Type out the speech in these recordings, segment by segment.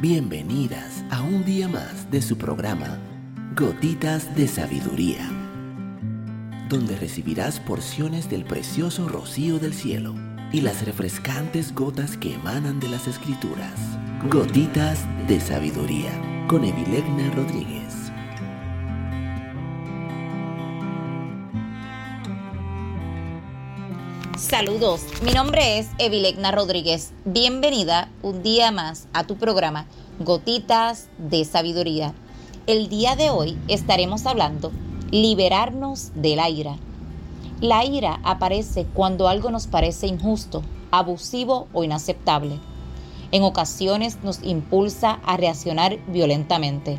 Bienvenidas a un día más de su programa Gotitas de Sabiduría, donde recibirás porciones del precioso rocío del cielo y las refrescantes gotas que emanan de las escrituras. Gotitas de Sabiduría con Evilegna Rodríguez. Saludos, mi nombre es Evilegna Rodríguez. Bienvenida un día más a tu programa Gotitas de Sabiduría. El día de hoy estaremos hablando liberarnos de la ira. La ira aparece cuando algo nos parece injusto, abusivo o inaceptable. En ocasiones nos impulsa a reaccionar violentamente.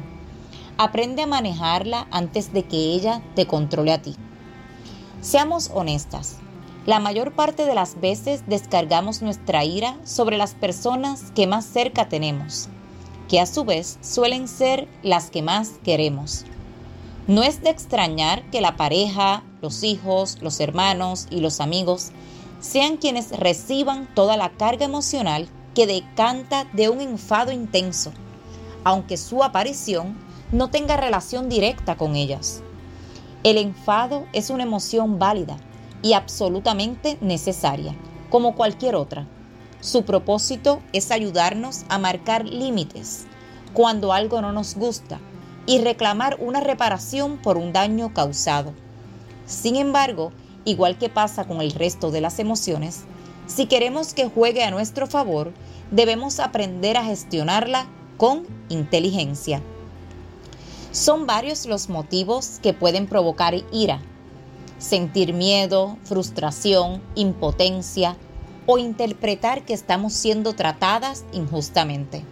Aprende a manejarla antes de que ella te controle a ti. Seamos honestas. La mayor parte de las veces descargamos nuestra ira sobre las personas que más cerca tenemos, que a su vez suelen ser las que más queremos. No es de extrañar que la pareja, los hijos, los hermanos y los amigos sean quienes reciban toda la carga emocional que decanta de un enfado intenso, aunque su aparición no tenga relación directa con ellas. El enfado es una emoción válida y absolutamente necesaria, como cualquier otra. Su propósito es ayudarnos a marcar límites cuando algo no nos gusta y reclamar una reparación por un daño causado. Sin embargo, igual que pasa con el resto de las emociones, si queremos que juegue a nuestro favor, debemos aprender a gestionarla con inteligencia. Son varios los motivos que pueden provocar ira, sentir miedo, frustración, impotencia o interpretar que estamos siendo tratadas injustamente.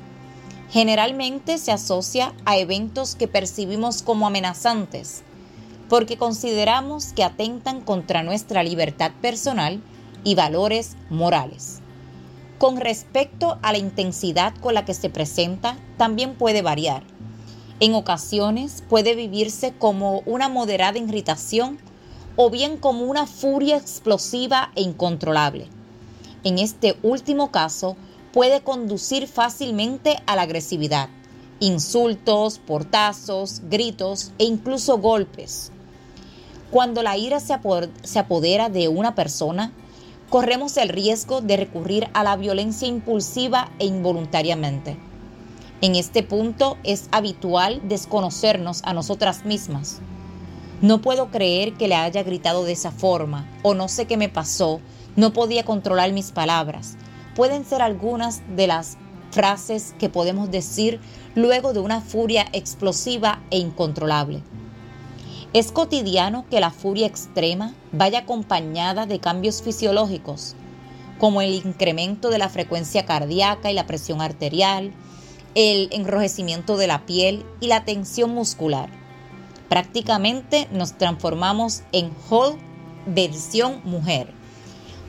Generalmente se asocia a eventos que percibimos como amenazantes, porque consideramos que atentan contra nuestra libertad personal y valores morales. Con respecto a la intensidad con la que se presenta, también puede variar. En ocasiones puede vivirse como una moderada irritación o bien como una furia explosiva e incontrolable. En este último caso, puede conducir fácilmente a la agresividad, insultos, portazos, gritos e incluso golpes. Cuando la ira se, apodera de una persona, corremos el riesgo de recurrir a la violencia impulsiva e involuntariamente. En este punto es habitual desconocernos a nosotras mismas no puedo creer que le haya gritado de esa forma, o no sé qué me pasó, no podía controlar mis palabras. Pueden ser algunas de las frases que podemos decir luego de una furia explosiva e incontrolable. Es cotidiano que la furia extrema vaya acompañada de cambios fisiológicos, como el incremento de la frecuencia cardíaca y la presión arterial, el enrojecimiento de la piel y la tensión muscular. Prácticamente nos transformamos en Hulk versión mujer.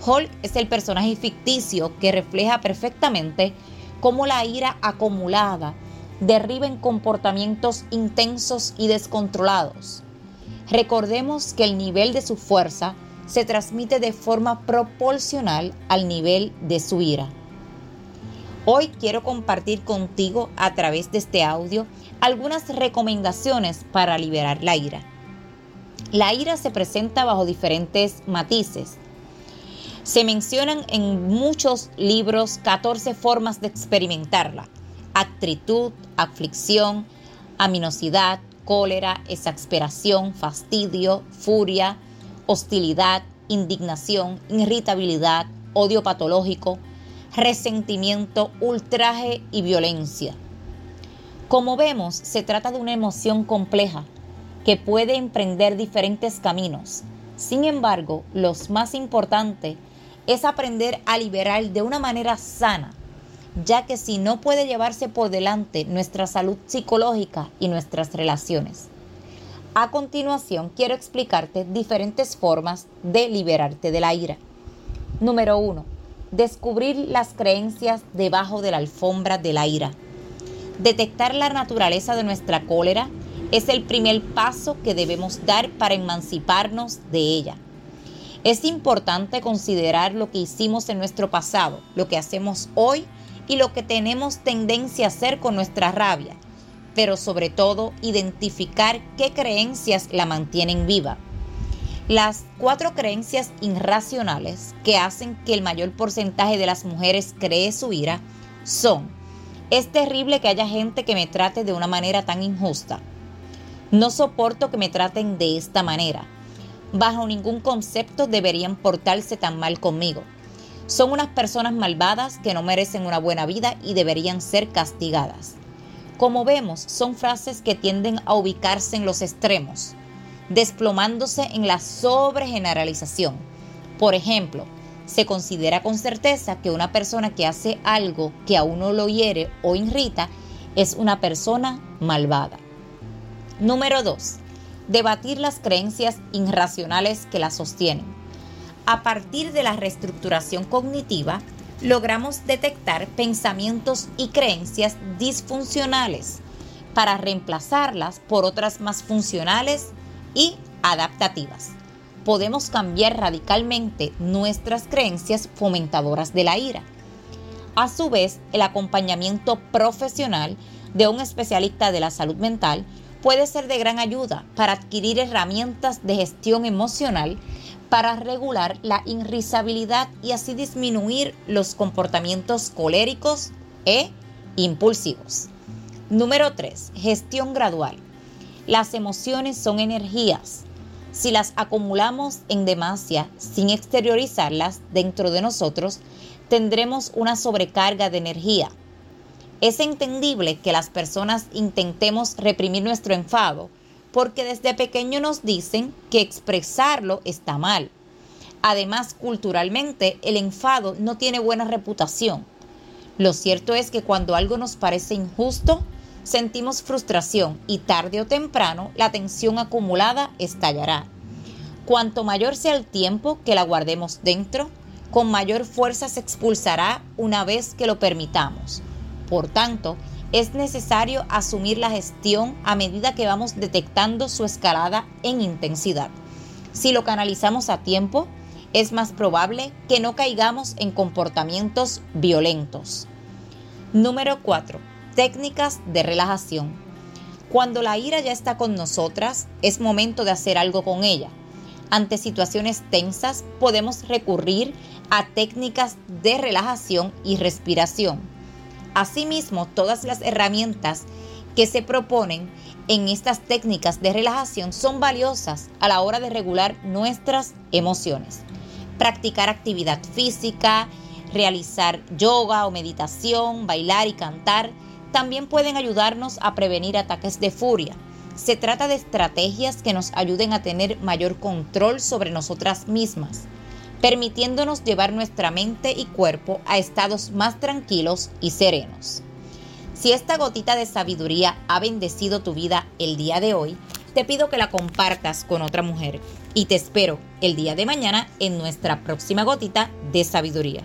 Hulk es el personaje ficticio que refleja perfectamente cómo la ira acumulada derriba en comportamientos intensos y descontrolados. Recordemos que el nivel de su fuerza se transmite de forma proporcional al nivel de su ira. Hoy quiero compartir contigo a través de este audio algunas recomendaciones para liberar la ira. La ira se presenta bajo diferentes matices. Se mencionan en muchos libros 14 formas de experimentarla. Actitud, aflicción, aminosidad, cólera, exasperación, fastidio, furia, hostilidad, indignación, irritabilidad, odio patológico, resentimiento, ultraje y violencia. Como vemos, se trata de una emoción compleja que puede emprender diferentes caminos. Sin embargo, lo más importante es aprender a liberar de una manera sana, ya que si no puede llevarse por delante nuestra salud psicológica y nuestras relaciones. A continuación, quiero explicarte diferentes formas de liberarte de la ira. Número 1. Descubrir las creencias debajo de la alfombra de la ira. Detectar la naturaleza de nuestra cólera es el primer paso que debemos dar para emanciparnos de ella. Es importante considerar lo que hicimos en nuestro pasado, lo que hacemos hoy y lo que tenemos tendencia a hacer con nuestra rabia, pero sobre todo identificar qué creencias la mantienen viva. Las cuatro creencias irracionales que hacen que el mayor porcentaje de las mujeres cree su ira son, es terrible que haya gente que me trate de una manera tan injusta. No soporto que me traten de esta manera. Bajo ningún concepto deberían portarse tan mal conmigo. Son unas personas malvadas que no merecen una buena vida y deberían ser castigadas. Como vemos, son frases que tienden a ubicarse en los extremos, desplomándose en la sobregeneralización. Por ejemplo, se considera con certeza que una persona que hace algo que a uno lo hiere o irrita es una persona malvada. Número 2. Debatir las creencias irracionales que la sostienen. A partir de la reestructuración cognitiva, logramos detectar pensamientos y creencias disfuncionales para reemplazarlas por otras más funcionales y adaptativas podemos cambiar radicalmente nuestras creencias fomentadoras de la ira. A su vez, el acompañamiento profesional de un especialista de la salud mental puede ser de gran ayuda para adquirir herramientas de gestión emocional para regular la irritabilidad y así disminuir los comportamientos coléricos e impulsivos. Número 3. Gestión gradual. Las emociones son energías si las acumulamos en demasia sin exteriorizarlas dentro de nosotros, tendremos una sobrecarga de energía. Es entendible que las personas intentemos reprimir nuestro enfado porque desde pequeño nos dicen que expresarlo está mal. Además, culturalmente, el enfado no tiene buena reputación. Lo cierto es que cuando algo nos parece injusto, sentimos frustración y tarde o temprano la tensión acumulada estallará. Cuanto mayor sea el tiempo que la guardemos dentro, con mayor fuerza se expulsará una vez que lo permitamos. Por tanto, es necesario asumir la gestión a medida que vamos detectando su escalada en intensidad. Si lo canalizamos a tiempo, es más probable que no caigamos en comportamientos violentos. Número 4 Técnicas de relajación. Cuando la ira ya está con nosotras, es momento de hacer algo con ella. Ante situaciones tensas, podemos recurrir a técnicas de relajación y respiración. Asimismo, todas las herramientas que se proponen en estas técnicas de relajación son valiosas a la hora de regular nuestras emociones. Practicar actividad física, realizar yoga o meditación, bailar y cantar también pueden ayudarnos a prevenir ataques de furia. Se trata de estrategias que nos ayuden a tener mayor control sobre nosotras mismas, permitiéndonos llevar nuestra mente y cuerpo a estados más tranquilos y serenos. Si esta gotita de sabiduría ha bendecido tu vida el día de hoy, te pido que la compartas con otra mujer y te espero el día de mañana en nuestra próxima gotita de sabiduría.